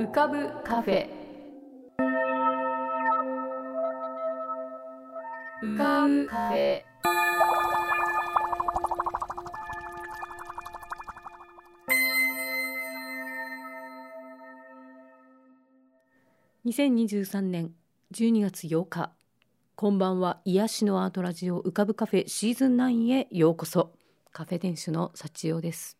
浮かぶカフェ。浮かぶカフェ。2023年12月8日。こんばんは。癒しのアートラジオ浮かぶカフェシーズン9へようこそ。カフェ店主の幸代です。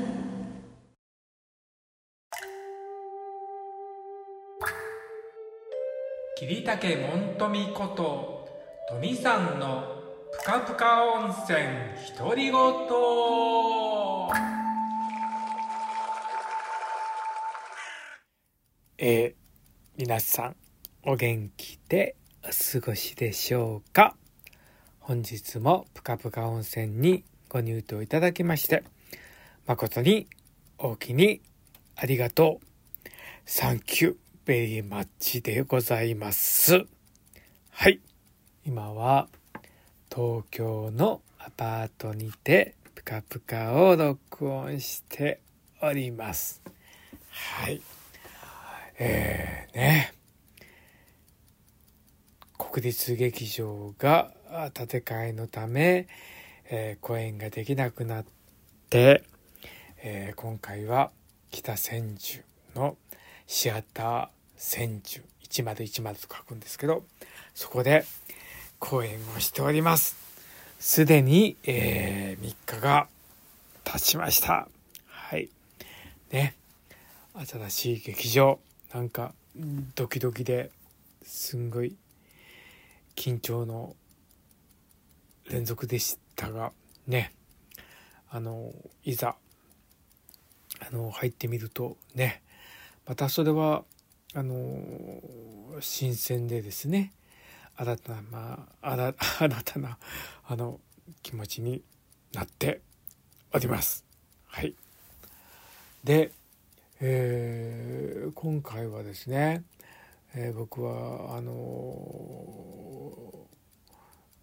桐竹門富こと富さんのぷかぷか温泉独り言。えー、皆さんお元気でお過ごしでしょうか？本日もぷかぷか温泉にご入湯いただきまして誠に大きにありがとう。サンキューベリーマッチでございます。はい。今は東京のアパートにてぷかぷかを録音しております。はい。えー、ね。国立劇場が建て替えのため、えー、公演ができなくなって、えー、今回は北千住のシアター千住1010と書くんですけどそこで講演をしております。すでに、えー、3日が経ちました。はい。ね。新しい劇場。なんかドキドキですんごい緊張の連続でしたがね。あのいざあの入ってみるとね。またそれはあの新鮮でですね新たな、まあ、新 たなあの気持ちになっております。はい、で、えー、今回はですね、えー、僕はあの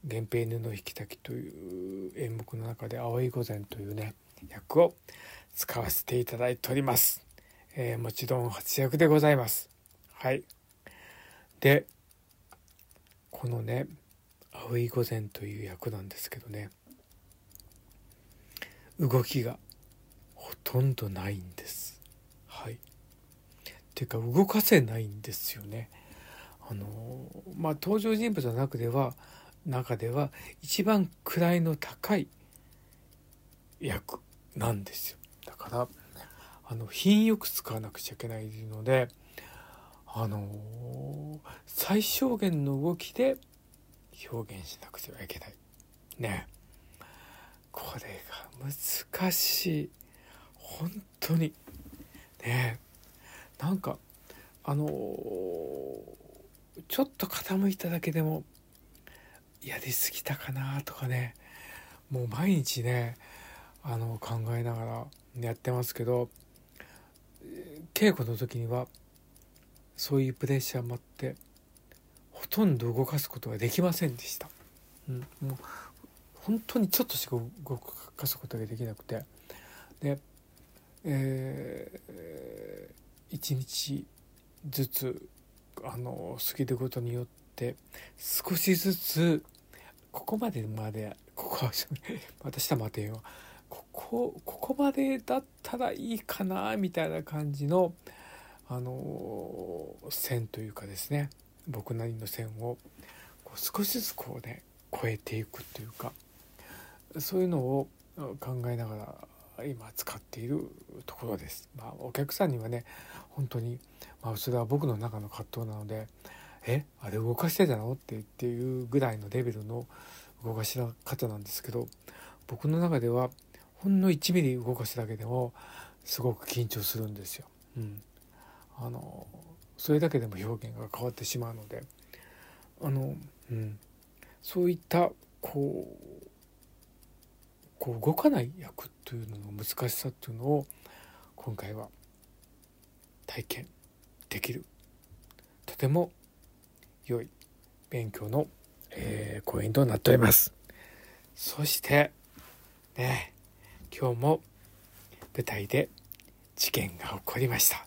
源平布引き炊きという演目の中で葵御前というね役を使わせていただいております。えー、もちろん初役でございます。はい。で、このね、葵御前という役なんですけどね、動きがほとんどないんです。はい。っていうか動かせないんですよね。あのまあ登場人物の中では中では一番位の高い役なんですよ。だからあの品よく使わなくちゃいけないのであの最小限の動きで表現しなくてはいけない。ね。これが難しい。本当に。ね。なんかあのちょっと傾いただけでもやりすぎたかなとかね。もう毎日ねあの考えながらやってますけど稽古の時にはそういうプレッシャーもあってほとんど動かすことができませんでした。うん、もう本当にちょっとしか動かすことができなくてで、えー、1日ずつあの過ぎることによって少しずつここまでまでここは私は待てよここここまでだったらいいかなみたいな感じのあの線というかですね僕なりの線をこう少しずつこうね超えていくというかそういうのを考えながら今使っているところです。まあ、お客さんにはね本当に、まあ、それは僕の中の葛藤なので「えあれ動かしてたの?」って言っていうぐらいのレベルの動かし方なんですけど僕の中ではほんの1ミリ動かすだけでもすごく緊張するんですよ。うん、あのそれだけでも表現が変わってしまうのであの、うん、そういったこうこう動かない役というのの難しさというのを今回は体験できる。とても良い勉強の、えー、講演となっております。そしてね今日も舞台で事件が起こりました。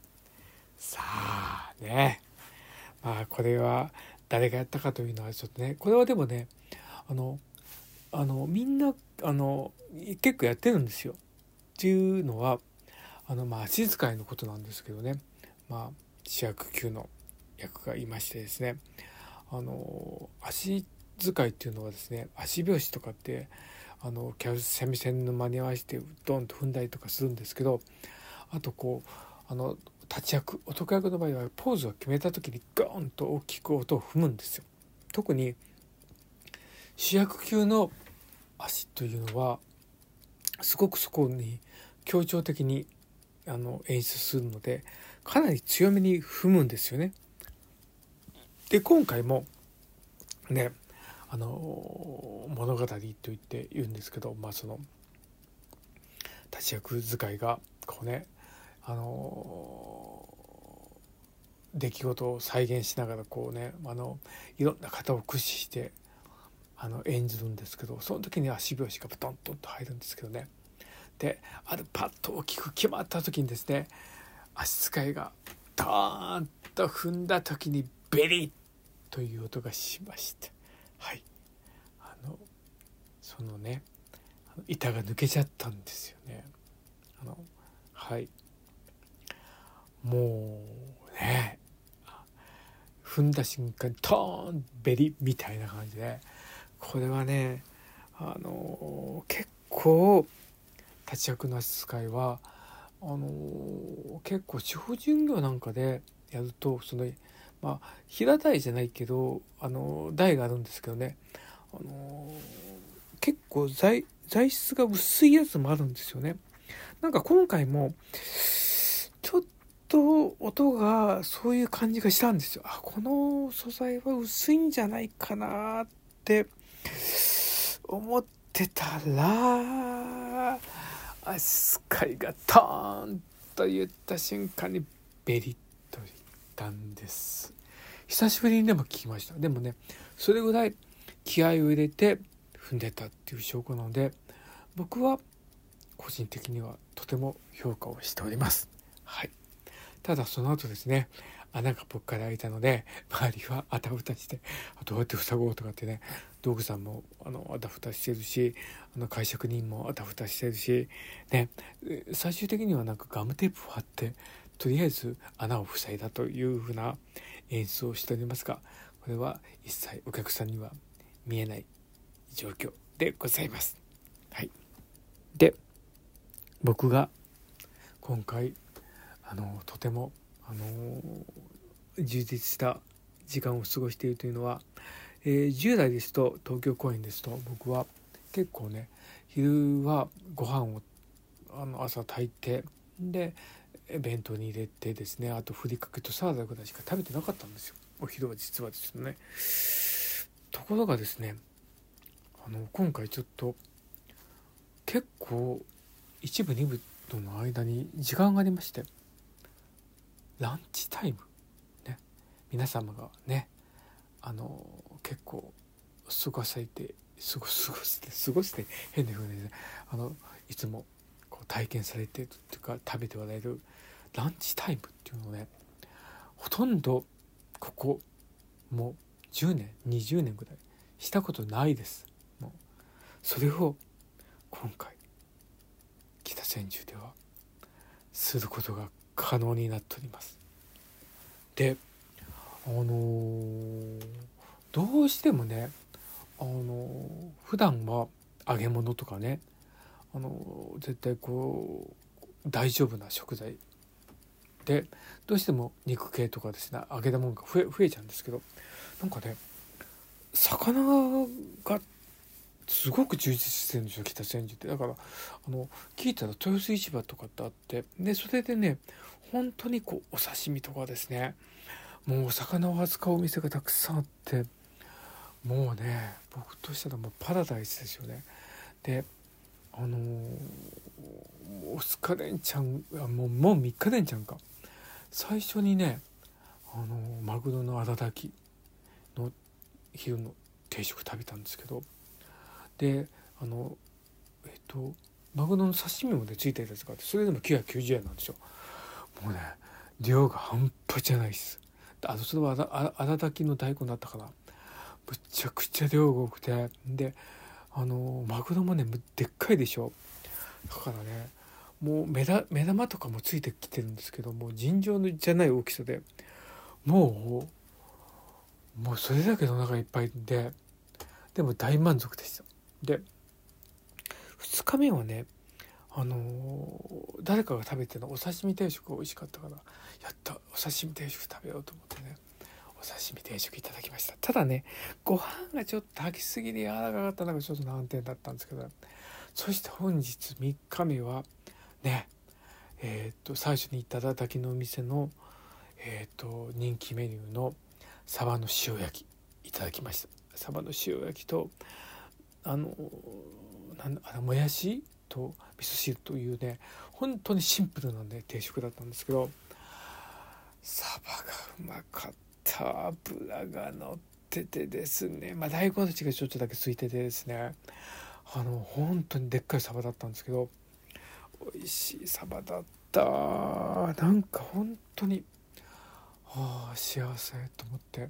さあね。まあこれは誰がやったかというのはちょっとねこれはでもねあのあのみんなあの結構やってるんですよ。っていうのはあのまあ足使いのことなんですけどね。まあ主役級の役がいましてですね。あの足使いっていうのはですね足拍子とかってあのキャ三味線の間に合わせてドンと踏んだりとかするんですけどあとこうあの立ち役男役の場合はポーズを決めた時にガーンと大きく音を踏むんですよ。特に主役級の足というのはすごくそこに強調的にあの演出するのでかなり強めに踏むんですよね。で今回もねあの物語と言って言うんですけどまあその立ち役使いがこうねあの出来事を再現しながらこうねあのいろんな型を駆使してあの演じるんですけどその時に足拍子がブトントンと入るんですけどね。であるパッと大きく決まった時にですね足使いがドーンと踏んだ時にベリッという音がしましたはい。あのそのね板が抜けちゃったんですよね。あのはい。もうね踏んだ瞬間トーンベリみたいな感じでこれはねあの結構立ち役の扱いはあの結構地方巡業なんかでやるとそのまあ平台じゃないけどあの台があるんですけどねあの結構材質が薄いやつもあるんですよね。なんか今回もちょっと音がそういう感じがしたんですよ。あこの素材は薄いんじゃないかなって思ってたら足使いがトーンと言った瞬間にベリッったんです。久しぶりにでも聞きました。でもねそれぐらい気合を入れて踏んでたっていう証拠なので僕は個人的にはとても評価をしております。はい。ただその後ですね穴がぽっかり開いたので周りはあたふたしてどうやって塞ごうとかってね道具さんもあのあたふたしてるしあの会食人もあたふたしてるしね。最終的にはなんかガムテープを貼ってとりあえず穴を塞いだというふうな演出をしておりますがこれは一切お客さんには見えない状況でございます。はい、で僕が今回あのとてもあの充実した時間を過ごしているというのは、えー、従来ですと東京公演ですと僕は結構ね昼はご飯をあの朝炊いてで弁当に入れてですねあとふりかけとサラダぐらいしか食べてなかったんですよ。お昼は実はですね。ところがですねあの今回ちょっと結構一部二部との間に時間がありましてランチタイムね皆様がねあの結構過ごされて過ご過ごして過ごして変な風にねあのいつもこう体験されてというか食べておられるランチタイムっていうのをねほとんどここもう10年20年ぐらいしたことないです。もうそれを今回北千住ではすることが可能になっております。であのー、どうしてもねあのー、普段は揚げ物とかねあの、絶対こう大丈夫な食材。でどうしても肉系とかですね揚げたものが増え増えちゃうんですけどなんかね魚がすごく充実してるんですよ北千住って。だからあの聞いたら豊洲市場とかってあってでそれでね本当にこうお刺身とかですねもうお魚を扱うお店がたくさんあってもうね僕としたらもうパラダイスですよね。であのー、2日連チャンもうもう3日連チャンか。最初にねあのー、マグロの荒炊きの昼の定食食べたんですけど。であのえっとマグロの刺身もねついてるやつがあってそれでも990円なんですよ。もうね量が半端じゃないです。あのそれは荒炊きの大根だったからむちゃくちゃ量が多くて。であのマグロもねでっかいでしょ。だからねもう目だ目玉とかもついてきてるんですけども尋常じゃない大きさで。もうもうそれだけのお腹いっぱいででも大満足でしたで2日目はねあのー、誰かが食べてのお刺身定食が美味しかったからやったお刺身定食食べようと思ってね。お刺身定食いただきました。ただねご飯がちょっと炊きすぎで柔らかかった。のがちょっと難点だったんですけど。そして本日3日目はねえー、と最初に行っただきのお店の、えー、と人気メニューのサバの塩焼きいただきました。サバの塩焼きとあのなんあのもやしと味噌汁というね本当にシンプルなね定食だったんですけどサバがうまかった。油が乗っててですね。まあ大根たちがちょっとだけついててですね。あの本当にでっかいサバだったんですけど美味しいサバだった。なんか本当にああ幸せと思って。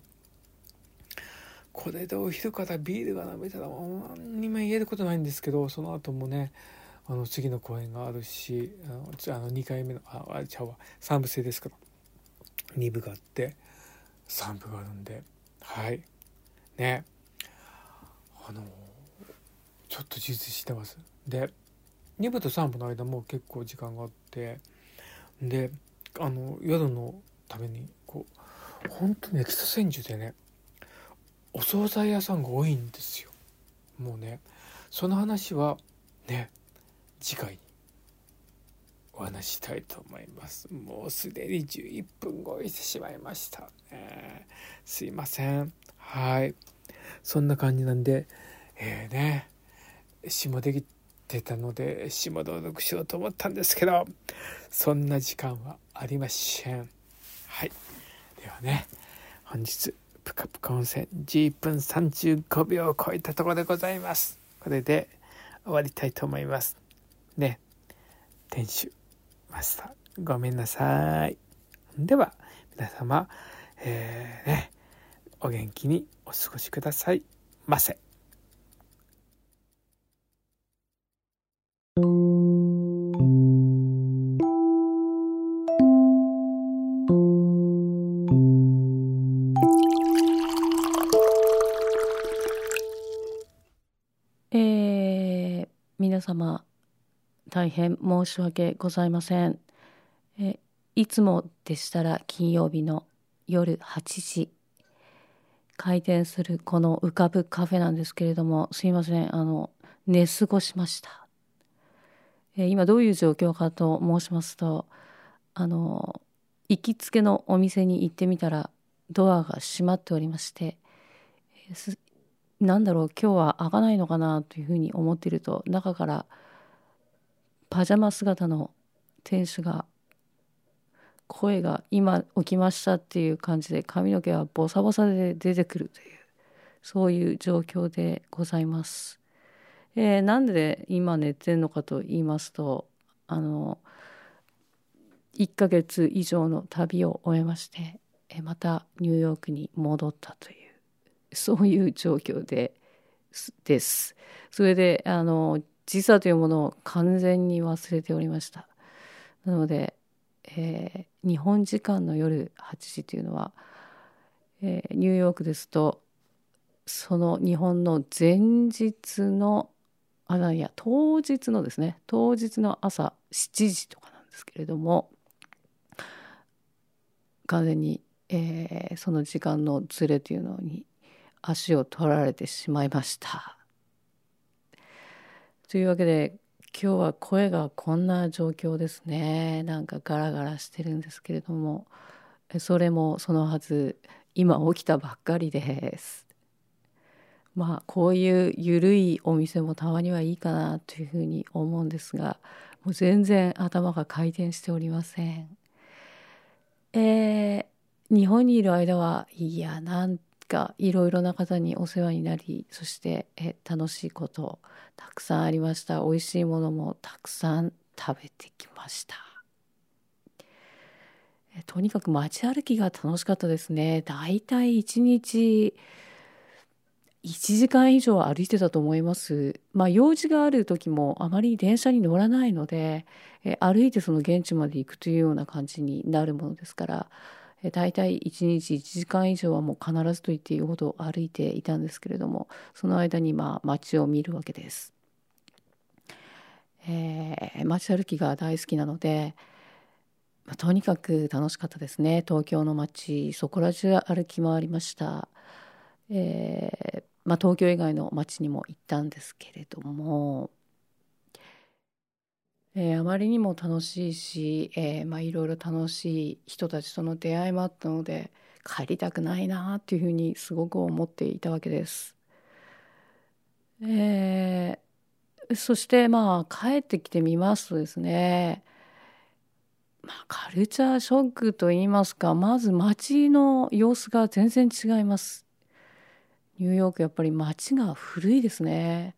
これでお昼からビールが飲めたら何にも言えることないんですけどその後もねあの次の公演があるしあの2回目のああちゃうわ。3部制ですから。2部があって。3部があるんで。はい。ね。あのちょっと充実してます。で2部と3部の間も結構時間があって。であの夜のためにこう本当にエキサ千住でねお惣菜屋さんが多いんですよ。もうね。その話はね次回に。お話したいと思います。もうすでに11分超えしてしまいました、ね、すいません。はい。そんな感じなんでえー、ね。詩もできてたので詩も朗読しようと思ったんですけどそんな時間はありません。はい。ではね本日ぷかぷか温泉11分35秒を超えたところでございます。これで終わりたいと思います。ね。店主マスターごめんなさいでは皆様えー、ねお元気にお過ごしくださいませえ皆。様大変申し訳ございません。えいつもでしたら金曜日の夜8時。開店するこの浮かぶカフェなんですけれどもすいません。あの寝過ごしました。え今どういう状況かと申しますとあの行きつけのお店に行ってみたらドアが閉まっておりましてなんだろう今日は開かないのかなというふうに思っていると中からパジャマ姿の店主が声が今起きましたっていう感じで髪の毛はボサボサで出てくるというそういう状況でございます。えー、なんで今寝てんのかと言いますとあの1ヶ月以上の旅を終えまして、えまたニューヨークに戻ったというそういう状況でです。それであの時差というものを完全に忘れておりました。なので、えー、日本時間の夜8時というのは、えー、ニューヨークですとその日本の前日のあいや当日のですね当日の朝7時とかなんですけれども完全に、えー、その時間のズレというのに足を取られてしまいました。というわけで今日は声がこんな状況ですね。なんかガラガラしてるんですけれども。それもそのはず今起きたばっかりです。まあこういう緩いお店もたまにはいいかなというふうに思うんですがもう全然頭が回転しておりません。えー、日本にいる間はいやなんかいろいろな方にお世話になりそしてえ楽しいことたくさんありました。美味しいものもたくさん食べてきました。えとにかく街歩きが楽しかったですね。だいたい1日1時間以上歩いてたと思います。まあ用事がある時もあまり電車に乗らないので、え歩いてその現地まで行くというような感じになるものですから、大体1日1時間以上はもう必ずと言っていいほど歩いていたんですけれどもその間にまあ街を見るわけです。えー、街歩きが大好きなので、まあ、とにかく楽しかったですね東京の街そこら中歩き回りました、えー、まあ、東京以外の街にも行ったんですけれどもえー、あまりにも楽しいし、えー、まあ、いろいろ楽しい人たちとの出会いもあったので帰りたくないなっていうふうにすごく思っていたわけです。えー、そしてまあ帰ってきてみますとですね、まあ、カルチャーショックといいますかまず街の様子が全然違います。ニューヨークやっぱり街が古いですね。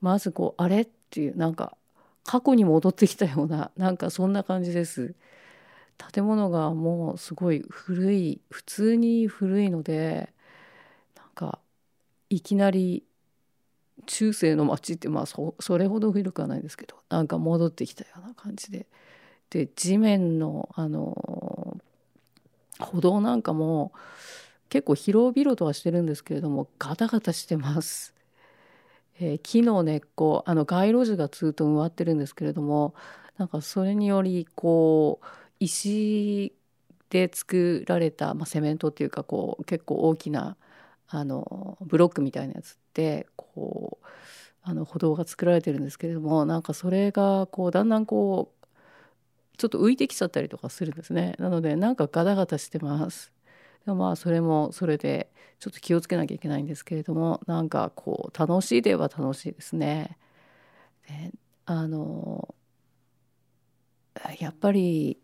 まずこうあれっていうなんか過去に戻ってきたような なんかそんな感じです。建物がもうすごい古い普通に古いのでなんかいきなり中世の街ってまあそれほど古くはないですけどなんか戻ってきたような感じで。で地面のあの歩道なんかも結構広々とはしてるんですけれどもガタガタしてます。えー、木の根っこあの街路樹がずっと植わってるんですけれどもなんかそれによりこう石で作られた、まあ、セメントっていうかこう結構大きなあのブロックみたいなやつってこうあの歩道が作られてるんですけれどもなんかそれがこうだんだんこうちょっと浮いてきちゃったりとかするんですね。なのでなんかガタガタしてます。でもまあそれもそれでちょっと気をつけなきゃいけないんですけれどもなんかこう楽しいでは楽しいですね。であのやっぱり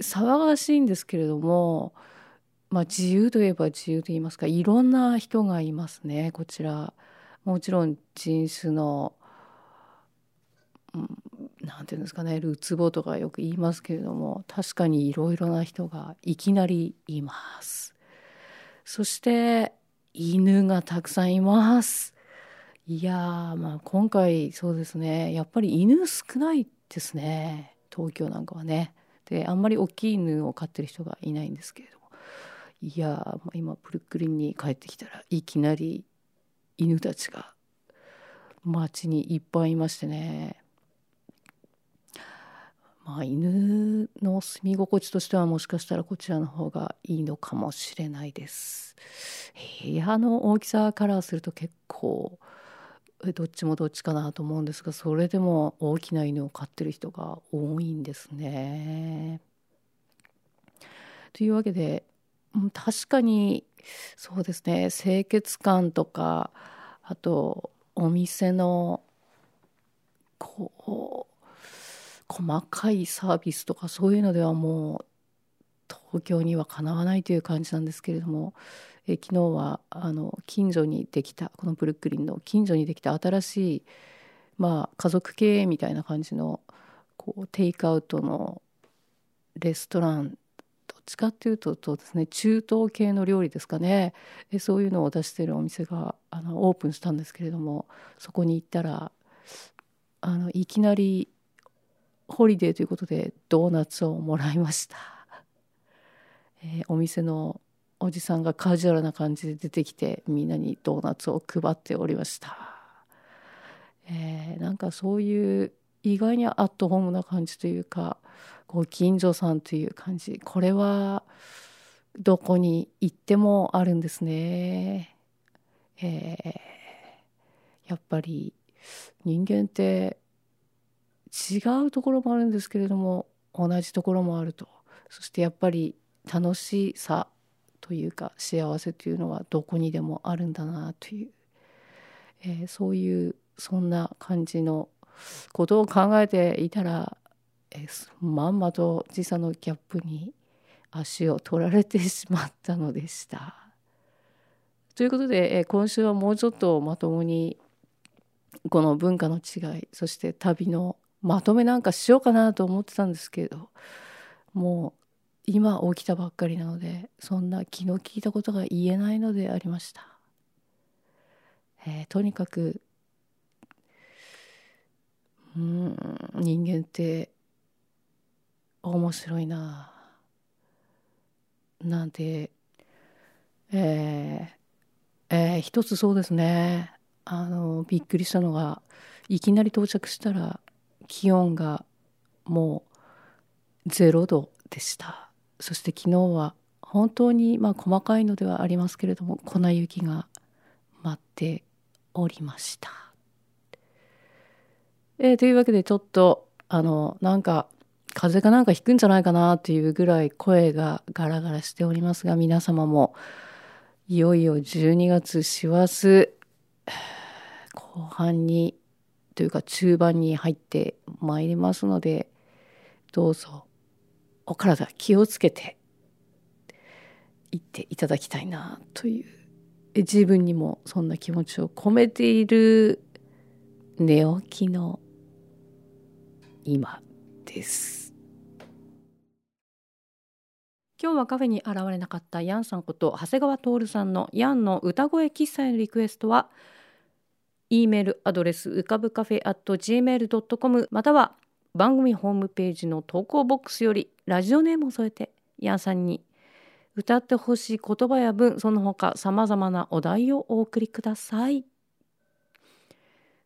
騒がしいんですけれども、まあ、自由といえば自由と言いますかいろんな人がいますねこちら。もちろん人種の、なんていうんですかねるつぼとかよく言いますけれども確かにいろいろな人がいきなりいます。そして犬がたくさんいます。いやまあ今回そうですねやっぱり犬少ないですね東京なんかはね。であんまり大きい犬を飼ってる人がいないんですけれども。いや今ブルックリンに帰ってきたらいきなり犬たちが街にいっぱいいましてね。まあ、犬の住み心地としてはもしかしたらこちらの方がいいのかもしれないです。部屋の大きさからすると結構どっちもどっちかなと思うんですがそれでも大きな犬を飼ってる人が多いんですね。というわけで確かにそうですね清潔感とかあとお店のこう細かいサービスとかそういうのではもう東京にはかなわないという感じなんですけれども、え昨日はあの近所にできたこのブルックリンの近所にできた新しい、まあ、家族経営みたいな感じのこうテイクアウトのレストランどっちかっていうとそうですね中東系の料理ですかね。えそういうのを出しているお店があのオープンしたんですけれどもそこに行ったらあのいきなりホリデーということでドーナツをもらいました、えー、お店のおじさんがカジュアルな感じで出てきてみんなにドーナツを配っておりました、えー、なんかそういう意外にアットホームな感じというかご近所さんという感じ。これはどこに行ってもあるんですね、えー、やっぱり人間って違うところもあるんですけれども同じところもあるとそしてやっぱり楽しさというか幸せというのはどこにでもあるんだなという、えー、そういうそんな感じのことを考えていたら、えー、まんまと時差のギャップに足を取られてしまったのでした。ということで、えー、今週はもうちょっとまともにこの文化の違いそして旅のまとめなんかしようかなと思ってたんですけどもう今起きたばっかりなのでそんな気の利いたことが言えないのでありました、えー、とにかくうん人間って面白いななんてえー、えー、一つそうですね。あのびっくりしたのがいきなり到着したら気温がもう0度でしたそして昨日は本当にまあ細かいのではありますけれども粉雪が舞っておりました。えー、というわけでちょっとあのなんか風邪かなんかひくんじゃないかなっていうぐらい声がガラガラしておりますが皆様もいよいよ12月師走後半にというか中盤に入ってまいりますのでどうぞお体気をつけていっていただきたいなという。自分にもそんな気持ちを込めている寝起きの今です。今日はカフェに現れなかったヤンさんこと長谷川徹さんのヤンの歌声喫茶へのリクエストは E メールアドレスうかぶカフェ at gmail.com または番組ホームページの投稿ボックスよりラジオネームを添えてヤンさんに歌ってほしい言葉や文その他さまざまなお題をお送りください。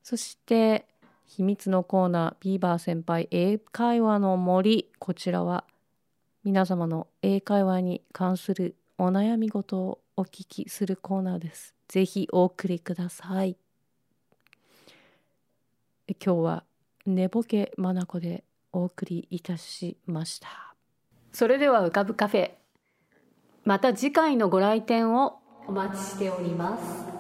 そして秘密のコーナービーバー先輩英会話の森。こちらは皆様の英会話に関するお悩み事をお聞きするコーナーです。ぜひお送りください。今日は寝ぼけまなこでお送りいたしました。それでは浮かぶカフェ。また次回のご来店をお待ちしております。